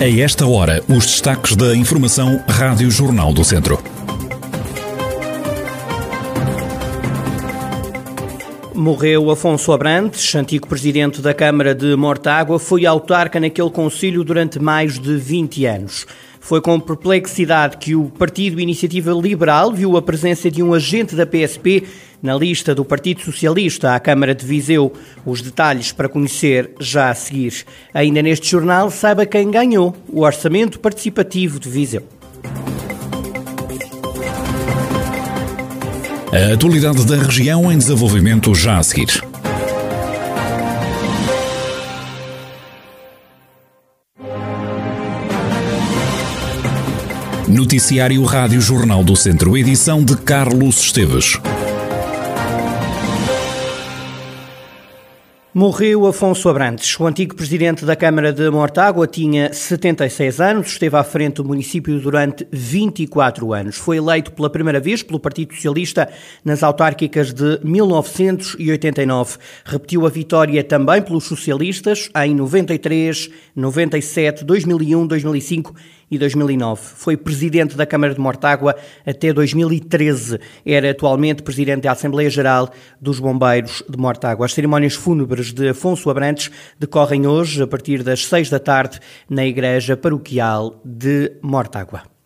A esta hora, os destaques da Informação Rádio Jornal do Centro. Morreu Afonso Abrantes, antigo presidente da Câmara de Mortágua, foi autarca naquele concílio durante mais de 20 anos. Foi com perplexidade que o Partido Iniciativa Liberal viu a presença de um agente da PSP na lista do Partido Socialista à Câmara de Viseu. Os detalhes para conhecer já a seguir. Ainda neste jornal, saiba quem ganhou o Orçamento Participativo de Viseu. A atualidade da região em desenvolvimento já a seguir. Noticiário Rádio Jornal do Centro, edição de Carlos Esteves. Morreu Afonso Abrantes. O antigo presidente da Câmara de Mortágua tinha 76 anos, esteve à frente do município durante 24 anos. Foi eleito pela primeira vez pelo Partido Socialista nas autárquicas de 1989. Repetiu a vitória também pelos socialistas em 93, 97, 2001, 2005 e 2009. Foi presidente da Câmara de Mortágua até 2013. Era atualmente presidente da Assembleia Geral dos Bombeiros de Mortágua. As cerimónias fúnebres de Afonso Abrantes decorrem hoje, a partir das seis da tarde, na Igreja Paroquial de Mortágua.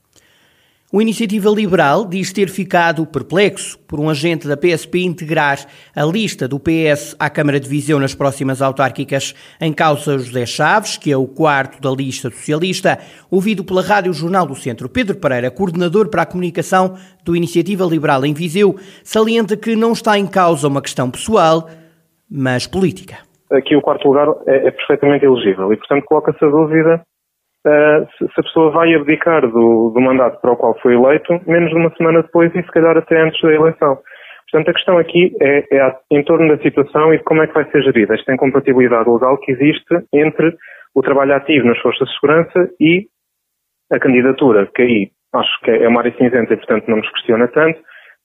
O Iniciativa Liberal diz ter ficado perplexo por um agente da PSP integrar a lista do PS à Câmara de Viseu nas próximas autárquicas. Em causa José Chaves, que é o quarto da lista socialista, ouvido pela Rádio Jornal do Centro. Pedro Pereira, coordenador para a comunicação do Iniciativa Liberal em Viseu, salienta que não está em causa uma questão pessoal, mas política. Aqui o quarto lugar é, é perfeitamente elegível e, portanto, coloca-se a dúvida uh, se, a pessoa vai abdicar do, do, mandato para o qual foi eleito menos de uma semana depois e se calhar até antes da eleição. Portanto, a questão aqui é, é em torno da situação e de como é que vai ser gerida esta incompatibilidade legal que existe entre o trabalho ativo nas forças de segurança e a candidatura, que aí acho que é uma área cinzenta e, portanto, não nos questiona tanto,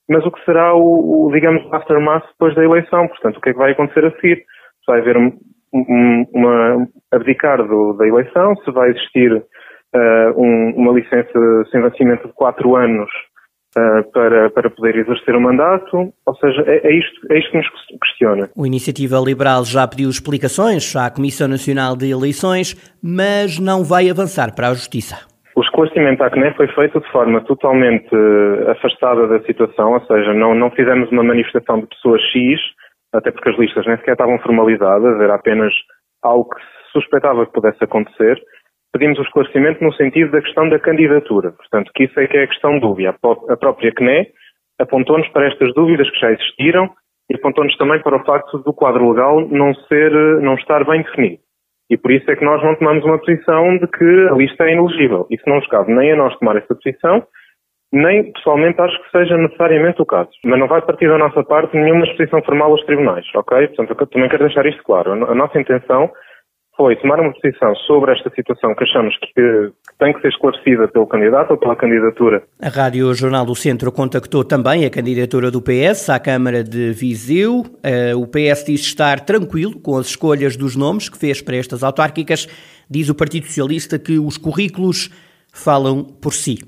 mas o que será o, o digamos, aftermath depois da eleição, portanto, o que é que vai acontecer a seguir? Vai haver uma, abdicar do, da eleição, se vai existir uh, um, uma licença sem vencimento de quatro anos uh, para, para poder exercer o mandato, ou seja, é, é, isto, é isto que nos questiona. O Iniciativa Liberal já pediu explicações à Comissão Nacional de Eleições, mas não vai avançar para a Justiça. O esclarecimento à CNE foi feito de forma totalmente afastada da situação, ou seja, não, não fizemos uma manifestação de pessoas X, até porque as listas nem sequer estavam formalizadas, era apenas algo que se suspeitava que pudesse acontecer. Pedimos o esclarecimento no sentido da questão da candidatura, portanto, que isso é que é a questão dúvida. A própria CNE apontou-nos para estas dúvidas que já existiram e apontou-nos também para o facto do quadro legal não ser, não estar bem definido. E por isso é que nós não tomamos uma posição de que a lista é inelegível. Isso não nos cabe nem a nós tomar essa posição, nem pessoalmente acho que seja necessariamente o caso. Mas não vai partir da nossa parte nenhuma exposição formal aos tribunais, ok? Portanto, eu também quero deixar isto claro. A nossa intenção foi tomar uma posição sobre esta situação que achamos que, que, tem que ser esclarecida pelo candidato ou pela candidatura. A Rádio Jornal do Centro contactou também a candidatura do PS à Câmara de Viseu. Uh, o PS diz estar tranquilo com as escolhas dos nomes que fez para estas autárquicas. Diz o Partido Socialista que os currículos falam por si.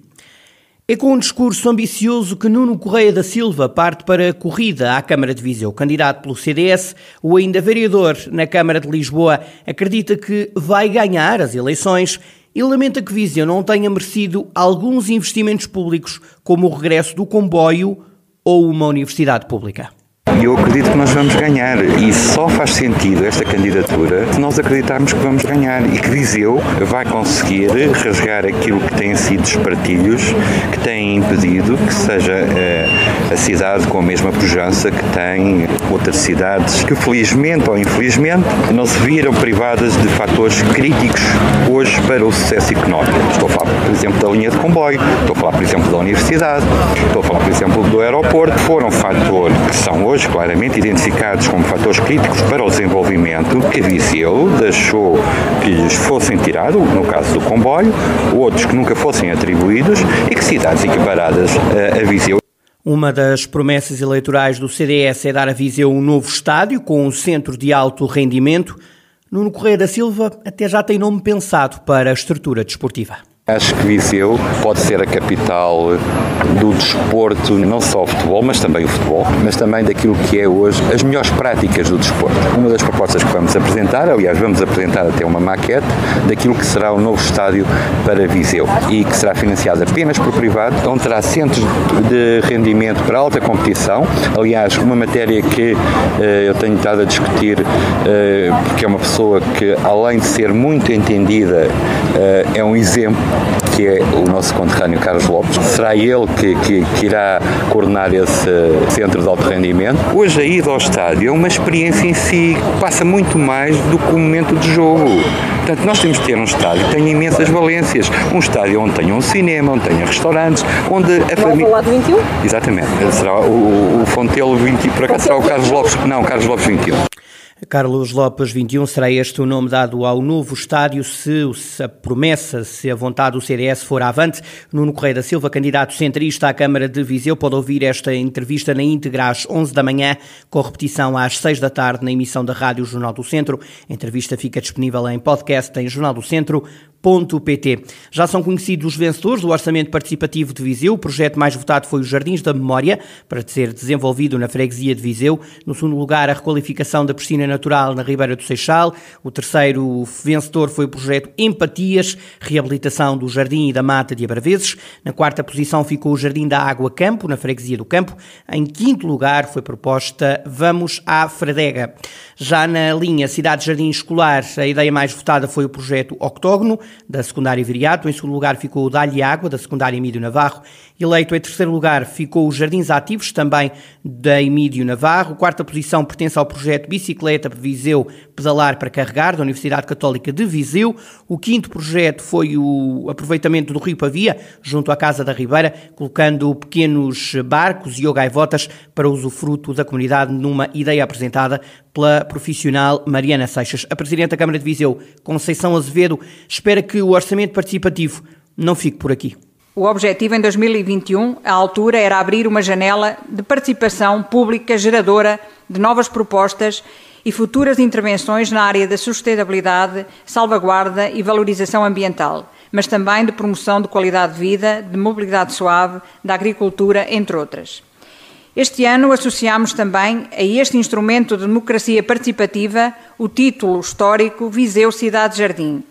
É com um discurso ambicioso que Nuno Correia da Silva parte para a corrida à Câmara de Viseu. Candidato pelo CDS, o ainda vereador na Câmara de Lisboa acredita que vai ganhar as eleições e lamenta que Viseu não tenha merecido alguns investimentos públicos, como o regresso do comboio ou uma universidade pública. E eu acredito que nós vamos ganhar. E só faz sentido esta candidatura se nós acreditarmos que vamos ganhar e que Viseu vai conseguir rasgar aquilo que têm sido os partilhos que têm impedido que seja uh, a cidade com a mesma pujança que tem outras cidades que, felizmente ou infelizmente, não se viram privadas de fatores críticos hoje para o sucesso económico. Estou a falar, por exemplo, da linha de comboio, estou a falar, por exemplo, da universidade, estou a falar, por exemplo, do aeroporto, foram fatores que são hoje claramente identificados como fatores críticos para o desenvolvimento, que Viseu deixou que lhes fossem tirados, no caso do comboio, outros que nunca fossem atribuídos e que cidades equiparadas a Viseu uma das promessas eleitorais do CDS é dar a Viseu um novo estádio com um centro de alto rendimento. Nuno Correia da Silva até já tem nome pensado para a estrutura desportiva. Acho que Viseu pode ser a capital do desporto, não só o futebol, mas também o futebol, mas também daquilo que é hoje as melhores práticas do desporto. Uma das propostas que vamos apresentar, aliás, vamos apresentar até uma maquete daquilo que será o novo estádio para Viseu e que será financiado apenas por privado, onde terá centros de rendimento para alta competição. Aliás, uma matéria que eh, eu tenho estado a discutir, eh, porque é uma pessoa que, além de ser muito entendida, eh, é um exemplo que é o nosso conterrâneo Carlos Lopes. Será ele que, que, que, irá coordenar esse centro de alto rendimento. Hoje a ida ao estádio é uma experiência em si que passa muito mais do que o momento de jogo. Portanto, nós temos que ter um estádio que tenha imensas valências. Um estádio onde tenha um cinema, onde tenha restaurantes, onde a família... lado 21? Exatamente. Será o, o Fontelo 20, por acaso será o Carlos Lopes, não, Carlos Lopes 21. Carlos Lopes 21 será este o nome dado ao novo estádio se, a promessa, se a vontade do CDS for avante. Nuno Correia da Silva, candidato centrista à Câmara de Viseu, pode ouvir esta entrevista na íntegra às 11 da manhã, com repetição às 6 da tarde na emissão da Rádio Jornal do Centro. A entrevista fica disponível em podcast em jornaldocentro.pt. Já são conhecidos os vencedores do Orçamento Participativo de Viseu. O projeto mais votado foi os Jardins da Memória, para ser desenvolvido na freguesia de Viseu. No segundo lugar, a requalificação da piscina natural na Ribeira do Seixal. O terceiro vencedor foi o projeto Empatias, reabilitação do Jardim e da Mata de Abraveses. Na quarta posição ficou o Jardim da Água Campo, na freguesia do Campo. Em quinto lugar foi proposta Vamos à Fradega. Já na linha Cidade Jardim Escolar, a ideia mais votada foi o projeto Octógono, da secundária Viriato. Em segundo lugar ficou o Dali Água, da secundária Emílio Navarro. Eleito em terceiro lugar ficou os Jardins Ativos, também da Emílio Navarro. Quarta posição pertence ao projeto Bicicleta Viseu Pedalar para Carregar, da Universidade Católica de Viseu. O quinto projeto foi o aproveitamento do Rio Pavia, junto à Casa da Ribeira, colocando pequenos barcos e gaivotas para usufruto da comunidade numa ideia apresentada pela profissional Mariana Seixas. A Presidente da Câmara de Viseu, Conceição Azevedo, espera que o orçamento participativo não fique por aqui. O objetivo em 2021, à altura, era abrir uma janela de participação pública geradora de novas propostas e futuras intervenções na área da sustentabilidade, salvaguarda e valorização ambiental, mas também de promoção de qualidade de vida, de mobilidade suave, da agricultura, entre outras. Este ano associamos também a este instrumento de democracia participativa o título histórico Viseu Cidade Jardim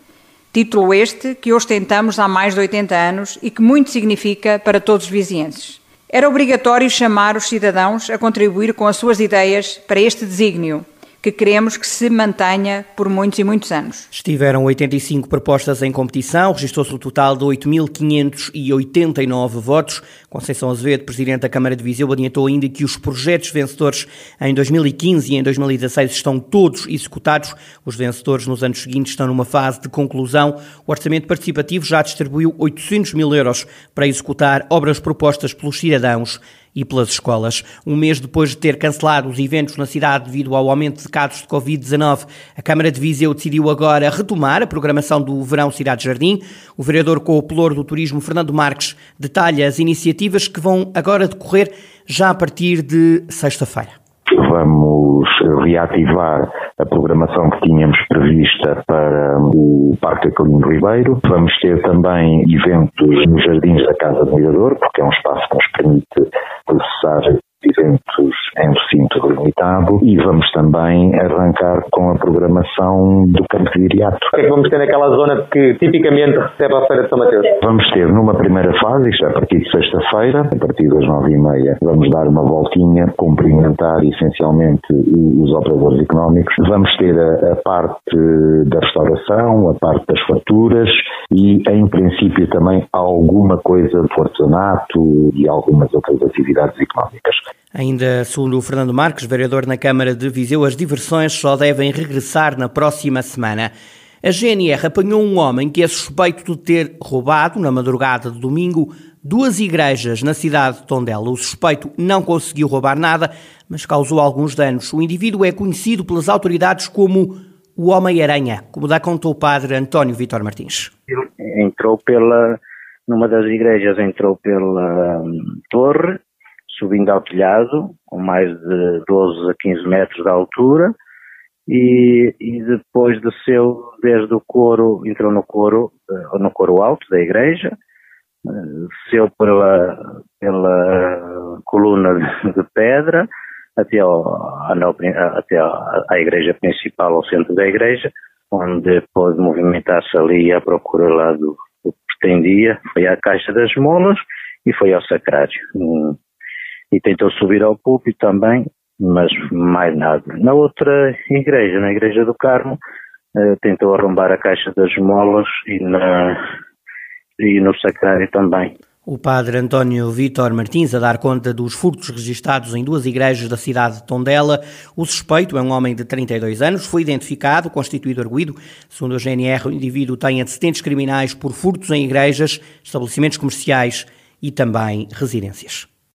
Título este que ostentamos há mais de 80 anos e que muito significa para todos os vizienses. Era obrigatório chamar os cidadãos a contribuir com as suas ideias para este desígnio, que queremos que se mantenha por muitos e muitos anos. Estiveram 85 propostas em competição, registrou-se o um total de 8.589 votos. Conceição Azevedo, Presidente da Câmara de Viseu, adiantou ainda que os projetos vencedores em 2015 e em 2016 estão todos executados. Os vencedores nos anos seguintes estão numa fase de conclusão. O Orçamento Participativo já distribuiu 800 mil euros para executar obras propostas pelos cidadãos e pelas escolas. Um mês depois de ter cancelado os eventos na cidade devido ao aumento de casos de Covid-19, a Câmara de Viseu decidiu agora retomar a programação do Verão Cidade Jardim. O vereador com o pelouro do turismo, Fernando Marques, detalha as iniciativas que vão agora decorrer já a partir de sexta-feira. Vamos reativar a programação que tínhamos prevista para o Parque Acalino Ribeiro. Vamos ter também eventos nos Jardins da Casa do Mirador, porque é um espaço que nos permite processar eventos em e vamos também arrancar com a programação do Campo de Viriato. O que é que vamos ter naquela zona que tipicamente recebe a Feira de São Mateus? Vamos ter numa primeira fase, isto é a partir de sexta-feira, a partir das nove e meia, vamos dar uma voltinha, cumprimentar essencialmente os operadores económicos. Vamos ter a, a parte da restauração, a parte das faturas e, em princípio, também alguma coisa de artesanato e algumas outras atividades económicas. Ainda segundo o Fernando Marques, vereador na Câmara de Viseu, as diversões só devem regressar na próxima semana. A GNR apanhou um homem que é suspeito de ter roubado, na madrugada de domingo, duas igrejas na cidade de Tondela. O suspeito não conseguiu roubar nada, mas causou alguns danos. O indivíduo é conhecido pelas autoridades como o Homem-Aranha, como dá conta o padre António Vitor Martins. Entrou pela, numa das igrejas, entrou pela um, torre subindo ao telhado, com mais de 12 a 15 metros de altura, e, e depois desceu desde o coro, entrou no coro, uh, no coro alto da igreja, uh, desceu pela, pela coluna de, pedra até, ao, até à igreja principal, ao centro da igreja, onde pôde movimentar-se ali à procura lá do, do que pretendia, foi à Caixa das Molas e foi ao Sacrário. E tentou subir ao púlpito também, mas mais nada. Na outra igreja, na Igreja do Carmo, uh, tentou arrombar a Caixa das Molas e, na, e no Sacrário também. O padre António Vítor Martins a dar conta dos furtos registados em duas igrejas da cidade de Tondela. O suspeito é um homem de 32 anos, foi identificado, constituído arguído. Segundo a GNR, o indivíduo tem antecedentes criminais por furtos em igrejas, estabelecimentos comerciais e também residências.